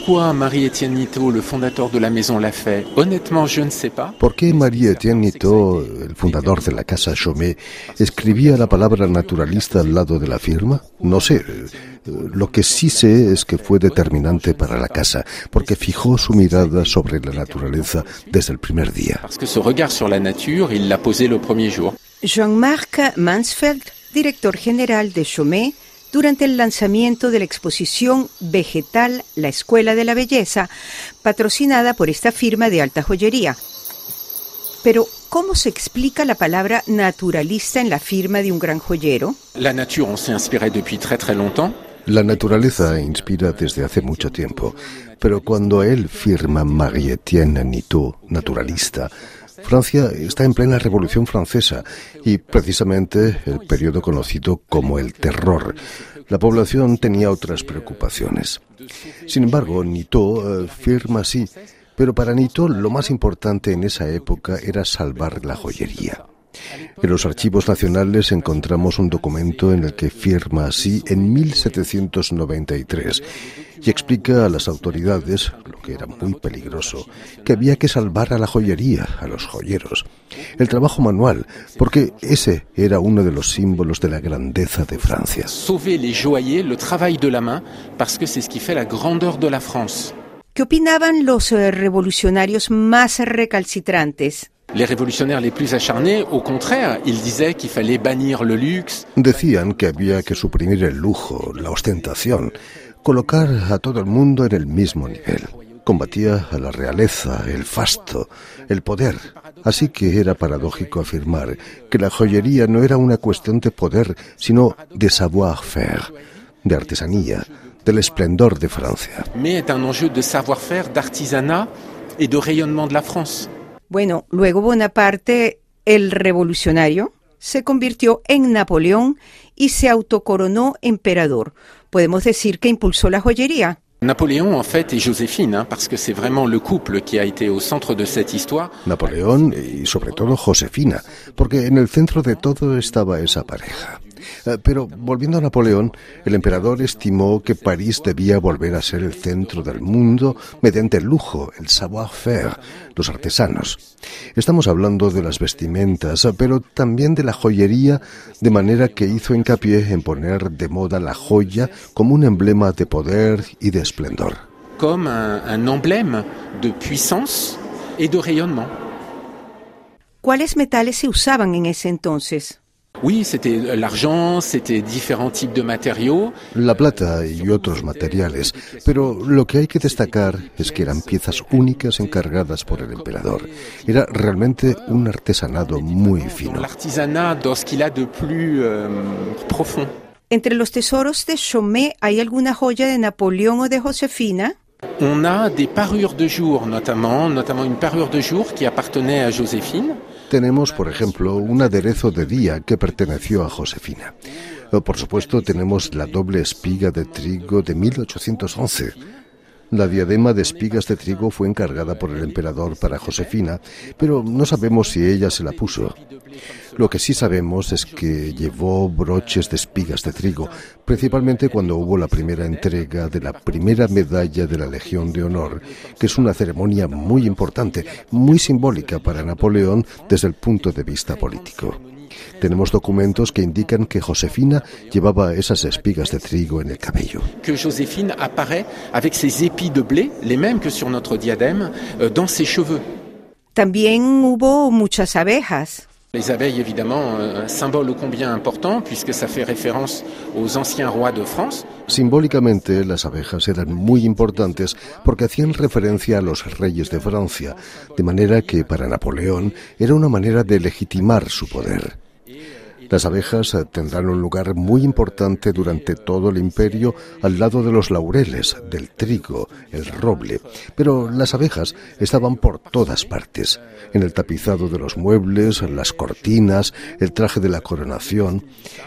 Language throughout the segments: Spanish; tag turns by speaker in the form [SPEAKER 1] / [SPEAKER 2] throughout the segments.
[SPEAKER 1] Pourquoi Marie-Étienne Nito, le fondateur de la maison, l'a fait Honnêtement, je ne sais pas.
[SPEAKER 2] ¿Por qué Marie-Étienne Nito, el fundador de la casa Chaumet, escribía la palabra naturalista al lado de la firma? No sé. Lo que sí sé es que fue determinante para la casa, porque fijó su mirada sobre la naturaleza desde el primer día.
[SPEAKER 1] Parce que ce regard sur la nature, il l'a posé le premier jour.
[SPEAKER 3] Jean-Marc Mansfeld, director general de Chaumet, durante el lanzamiento de la exposición Vegetal, la Escuela de la Belleza, patrocinada por esta firma de alta joyería. Pero, ¿cómo se explica la palabra naturalista en la firma de un gran joyero?
[SPEAKER 1] La nature, on s'est inspiré depuis très très longtemps.
[SPEAKER 2] La naturaleza inspira desde hace mucho tiempo, pero cuando él firma Marie-Étienne Nitou, naturalista, Francia está en plena Revolución Francesa y precisamente el periodo conocido como el terror. La población tenía otras preocupaciones. Sin embargo, Nito eh, firma así, pero para Nito lo más importante en esa época era salvar la joyería. En los archivos nacionales encontramos un documento en el que firma así en 1793 y explica a las autoridades, lo que era muy peligroso, que había que salvar a la joyería, a los joyeros, el trabajo manual, porque ese era uno de los símbolos de la grandeza de Francia.
[SPEAKER 1] Sauver les joailliers, le travail de la main, parce que c'est ce qui fait la grandeur de la France.
[SPEAKER 3] ¿Qué opinaban los eh, revolucionarios más recalcitrantes?
[SPEAKER 1] Les révolutionnaires les plus acharnés, au contraire, ils disaient qu'il fallait bannir le luxe,
[SPEAKER 2] Decían que había que suprimir el lujo, la ostentación, colocar a todo el mundo en el mismo nivel. Combatía a la realeza, el fasto, el poder. Así que era paradójico afirmar que la joyería no era una cuestión de poder, sino de savoir-faire, de artesanía, del esplendor de Francia.
[SPEAKER 1] mais est un enjeu de savoir-faire, d'artisanat et de rayonnement de la France.
[SPEAKER 3] Bueno, luego Bonaparte, el revolucionario, se convirtió en Napoleón y se autocoronó emperador. Podemos decir que impulsó la joyería.
[SPEAKER 1] Napoléon, en fait, et Joséphine, hein, parce que c'est vraiment le couple qui a été au centre de cette histoire.
[SPEAKER 2] Napoleón y sobre todo Josefina, porque en el centro de todo estaba esa pareja. Eh, Pero volviendo a Napoleón, el emperador estimó que París debía volver a ser el centro del mundo mediante el lujo, el savoir-faire, los artesanos. Estamos hablando de las vestimentas, pero también de la joyería, de manera que hizo hincapié en poner de moda la joya como un emblema de poder y de esplendor.
[SPEAKER 1] comme un, emblème de puissance et de rayonnement.
[SPEAKER 3] ¿Cuáles metales se usaban en ese entonces?
[SPEAKER 1] Oui, c'était l'argent, c'était différents types de matériaux.
[SPEAKER 2] La plata y otros materiales, pero lo que hay que destacar es que eran piezas únicas encargadas por el emperador. Era realmente un artesanado muy fino.
[SPEAKER 1] L'artisanat dans ce qu'il a de plus euh, profond.
[SPEAKER 3] Entre los tesoros de Chaumet, ¿hay alguna joya de Napoleón o de Josefina?
[SPEAKER 1] On a des parures de jour, notamment, notamment une parure de jour qui appartenait à Joséphine.
[SPEAKER 2] Tenemos, por ejemplo, un aderezo de día que perteneció a Josefina. Eh, Por supuesto, tenemos la doble espiga de trigo de 1811. La diadema de espigas de trigo fue encargada por el emperador para Josefina, pero no sabemos si ella se la puso. Lo que sí sabemos es que llevó broches de espigas de trigo, principalmente cuando hubo la primera entrega de la primera medalla de la Legión de Honor, que es una ceremonia muy importante, muy simbólica para Napoleón desde el punto de vista político. Tenemos documentos que indican que Josefina llevaba esas espigas de trigo en el cabello.
[SPEAKER 1] Que Joséphine apparaît avec ses épis de blé, les mêmes que sur notre diadème, euh, dans ses cheveux.
[SPEAKER 3] También hubo muchas abejas.
[SPEAKER 1] Les abeilles, évidemment, euh, un symbole ô combien important, puisque ça fait référence aux anciens rois de France.
[SPEAKER 2] Simbólicamente, las abejas eran muy importantes porque hacían referencia a los reyes de Francia, de manera que para Napoleón era una manera de legitimar su poder. Las abejas eh, tendrán un lugar muy importante durante todo el imperio al lado de los laureles, del trigo, el roble. Pero las abejas estaban por todas partes, en el tapizado de los muebles, las cortinas, el traje de la coronación.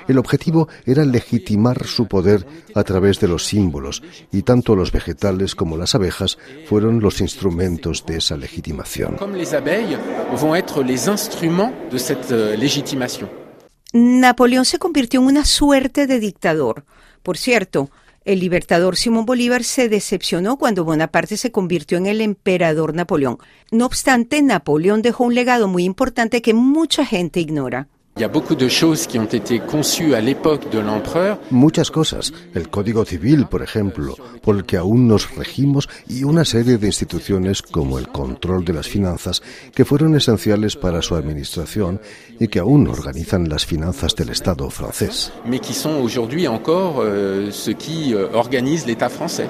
[SPEAKER 2] El objetivo era legitimar su poder a través de los símbolos, y tanto los vegetales como las abejas fueron los instrumentos de esa legitimación.
[SPEAKER 1] Être les instruments de euh.
[SPEAKER 3] Napoleón se convirtió en una suerte de dictador. Por cierto, El libertador Simón Bolívar se decepcionó cuando Bonaparte se convirtió en el emperador Napoleón. No obstante, Napoleón dejó un legado muy importante que mucha gente ignora.
[SPEAKER 2] Muchas cosas, el Código Civil, por ejemplo, por el que aún nos regimos, y una serie de instituciones como el control de las finanzas, que fueron esenciales para su administración y que aún organizan las finanzas del Estado francés.
[SPEAKER 1] Mais qui sont aujourd'hui encore ce qui organise l'État français.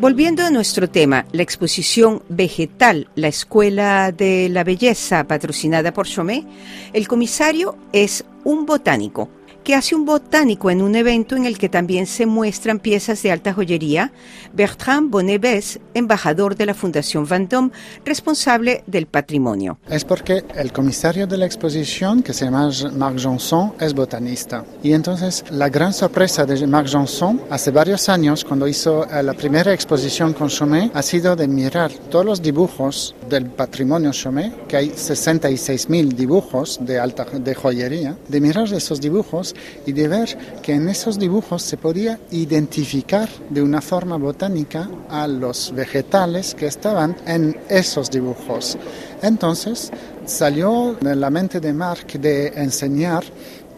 [SPEAKER 3] Volviendo a nuestro tema, la exposición Vegetal, la Escuela de la Belleza, patrocinada por Chomé, el comisario es un botánico que hace un botánico en un evento en el que también se muestran piezas de alta joyería, Bertrand Bonneves, embajador de la Fundación Vendôme, responsable del patrimonio.
[SPEAKER 4] Es porque el comisario de la exposición, que se llama Marc Janson, es botanista. Y entonces la gran sorpresa de Marc Janson hace varios años, cuando hizo eh, la primera exposición con Chomé, ha sido de mirar todos los dibujos del patrimonio Chomé, que hay 66.000 dibujos de alta de joyería, de mirar esos dibujos y de ver que en esos dibujos se podía identificar de una forma botánica a los vegetales que estaban en esos dibujos. Entonces salió en la mente de Marc de enseñar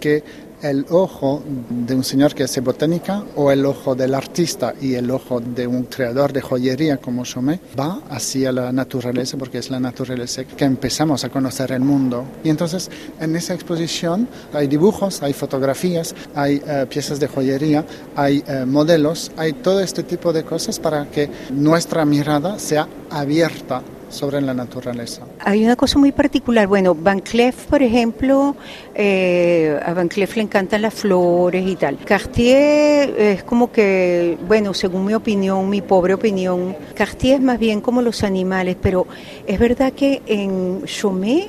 [SPEAKER 4] que el ojo de un señor que hace botánica o el ojo del artista y el ojo de un creador de joyería como Chomé va hacia la naturaleza porque es la naturaleza que empezamos a conocer el mundo. Y entonces en esa exposición hay dibujos, hay fotografías, hay eh, piezas de joyería, hay eh, modelos, hay todo este tipo de cosas para que nuestra mirada sea abierta sobre la naturaleza.
[SPEAKER 3] Hay una cosa muy particular. Bueno, Van Cleef, por ejemplo, eh, a Van Cleef le encantan las flores y tal. Cartier es como que, bueno, según mi opinión, mi pobre opinión, Cartier es más bien como los animales, pero es verdad que en Chomé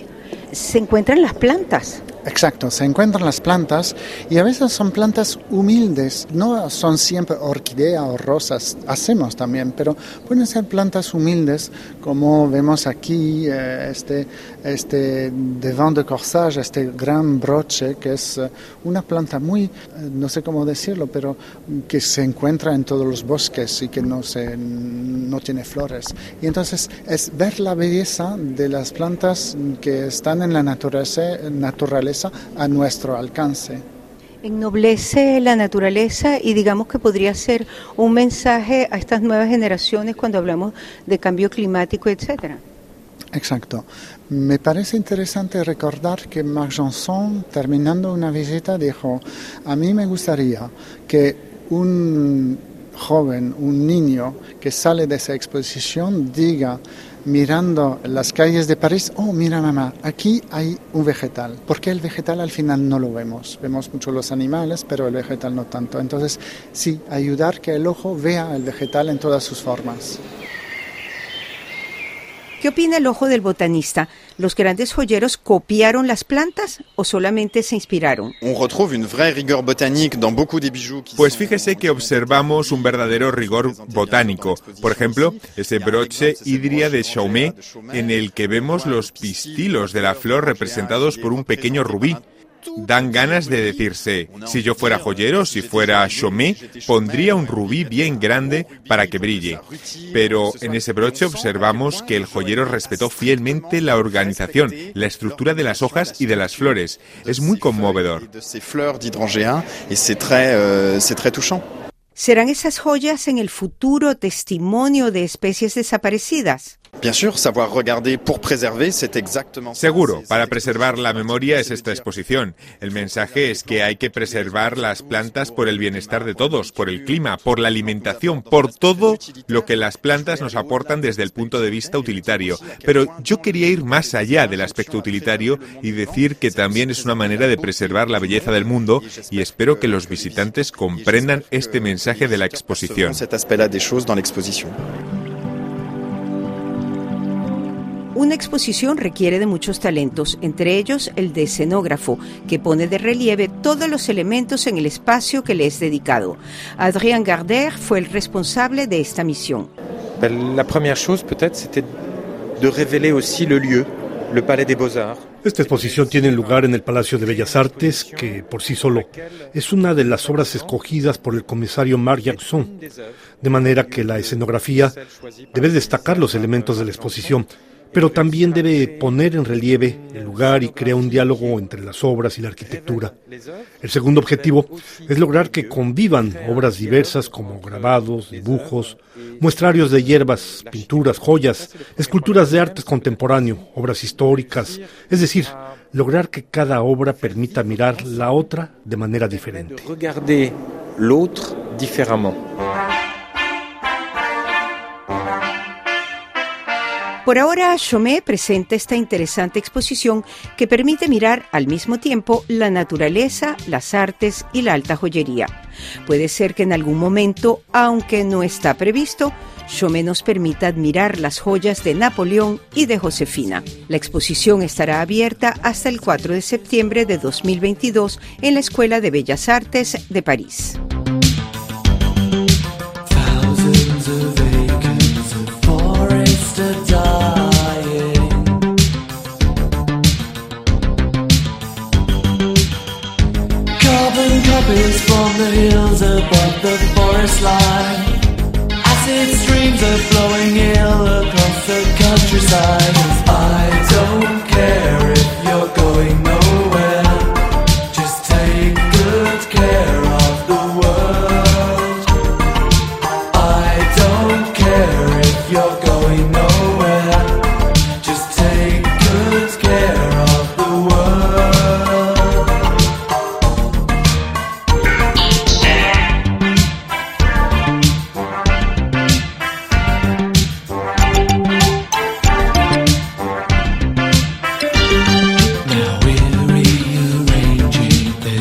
[SPEAKER 3] se encuentran las plantas.
[SPEAKER 4] Exacto, se encuentran las plantas y a veces son plantas humildes, no son siempre orquídea o rosas, hacemos también, pero pueden ser plantas humildes como vemos aquí, eh, este, este devant de corsage, este gran broche que es eh, una planta muy, eh, no sé cómo decirlo, pero que se encuentra en todos los bosques y que no, se, no tiene flores. Y entonces es ver la belleza de las plantas que están en la naturaleza, naturaleza a nuestro alcance.
[SPEAKER 3] Ennoblece la naturaleza y digamos que podría ser un mensaje a estas nuevas generaciones cuando hablamos de cambio climático, etcétera.
[SPEAKER 4] Exacto. Me parece interesante recordar que Marc Janson, terminando una visita, dijo, a mí me gustaría que un joven, un niño que sale de esa exposición diga, mirando las calles de París, oh, mira mamá, aquí hay un vegetal. Porque el vegetal al final no lo vemos. Vemos mucho los animales, pero el vegetal no tanto. Entonces, sí, ayudar que el ojo vea el vegetal en todas sus formas.
[SPEAKER 3] ¿Qué opina el ojo del botanista? ¿Los grandes joyeros copiaron las plantas o solamente se inspiraron?
[SPEAKER 5] Pues fíjese que observamos un verdadero rigor botánico. Por ejemplo, ese broche hidria de Chaumet en el que vemos los pistilos de la flor representados por un pequeño rubí dan ganas de decirse, si yo fuera joyero, si fuera chomé, pondría un rubí bien grande para que brille. Pero en ese broche observamos que el joyero respetó fielmente la organización, la estructura de las hojas y de las flores. Es muy conmovedor.
[SPEAKER 3] ¿Serán esas joyas en el futuro testimonio de especies desaparecidas?
[SPEAKER 5] Seguro, para preservar la memoria es esta exposición. El mensaje es que hay que preservar las plantas por el bienestar de todos, por el clima, por la alimentación, por todo lo que las plantas nos aportan desde el punto de vista utilitario. Pero yo quería ir más allá del aspecto utilitario y decir que también es una manera de preservar la belleza del mundo y espero que los visitantes comprendan este mensaje de la exposición.
[SPEAKER 3] Una exposición requiere de muchos talentos, entre ellos el de escenógrafo, que pone de relieve todos los elementos en el espacio que le es dedicado. Adrien Garder fue el responsable de esta misión.
[SPEAKER 6] La primera chose peut-être c'était de révéler aussi le lieu Esta exposición tiene lugar en el Palacio de Bellas Artes, que por sí solo es una de las obras escogidas por el comisario Marc Jackson, de manera que la escenografía debe destacar los elementos de la exposición, pero también debe poner en relieve el lugar y crear un diálogo entre las obras y la arquitectura. El segundo objetivo es lograr que convivan obras diversas como grabados, dibujos, muestrarios de hierbas, pinturas, joyas, esculturas de arte contemporáneo, obras históricas, es decir, lograr que cada obra permita mirar la otra de manera diferente.
[SPEAKER 3] Por ahora, Chomé presenta esta interesante exposición que permite mirar al mismo tiempo la naturaleza, las artes y la alta joyería. Puede ser que en algún momento, aunque no está previsto, Chomé nos permita admirar las joyas de Napoleón y de Josefina. La exposición estará abierta hasta el 4 de septiembre de 2022 en la Escuela de Bellas Artes de París.
[SPEAKER 7] Above the forest line. Acid streams are flowing ill across the countryside. I don't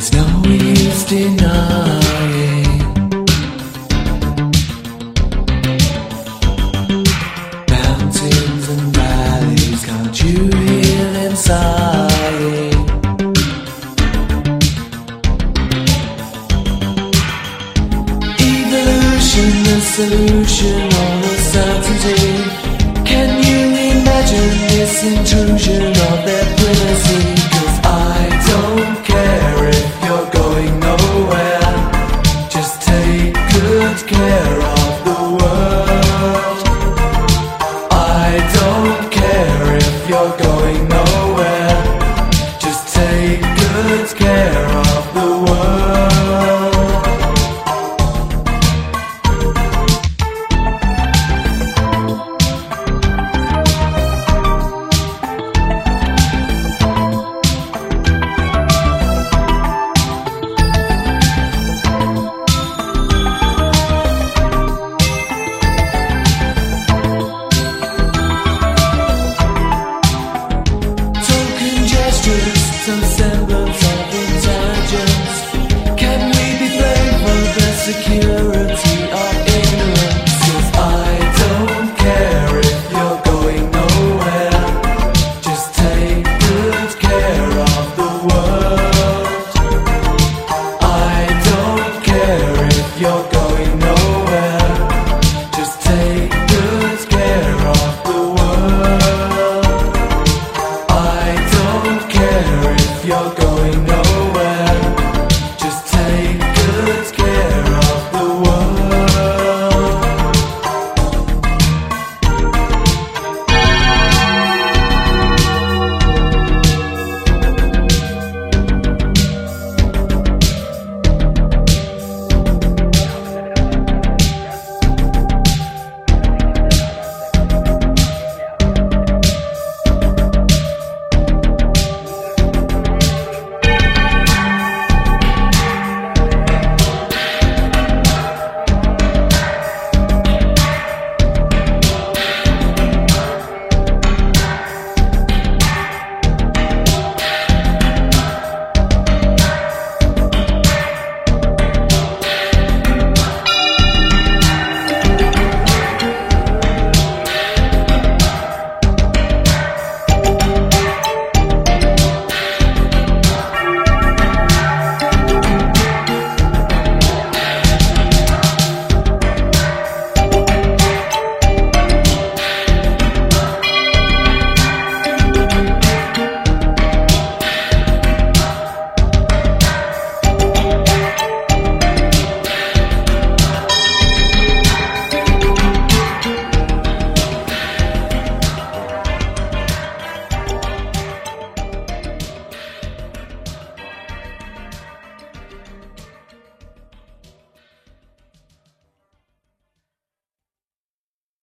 [SPEAKER 7] there's no use denying.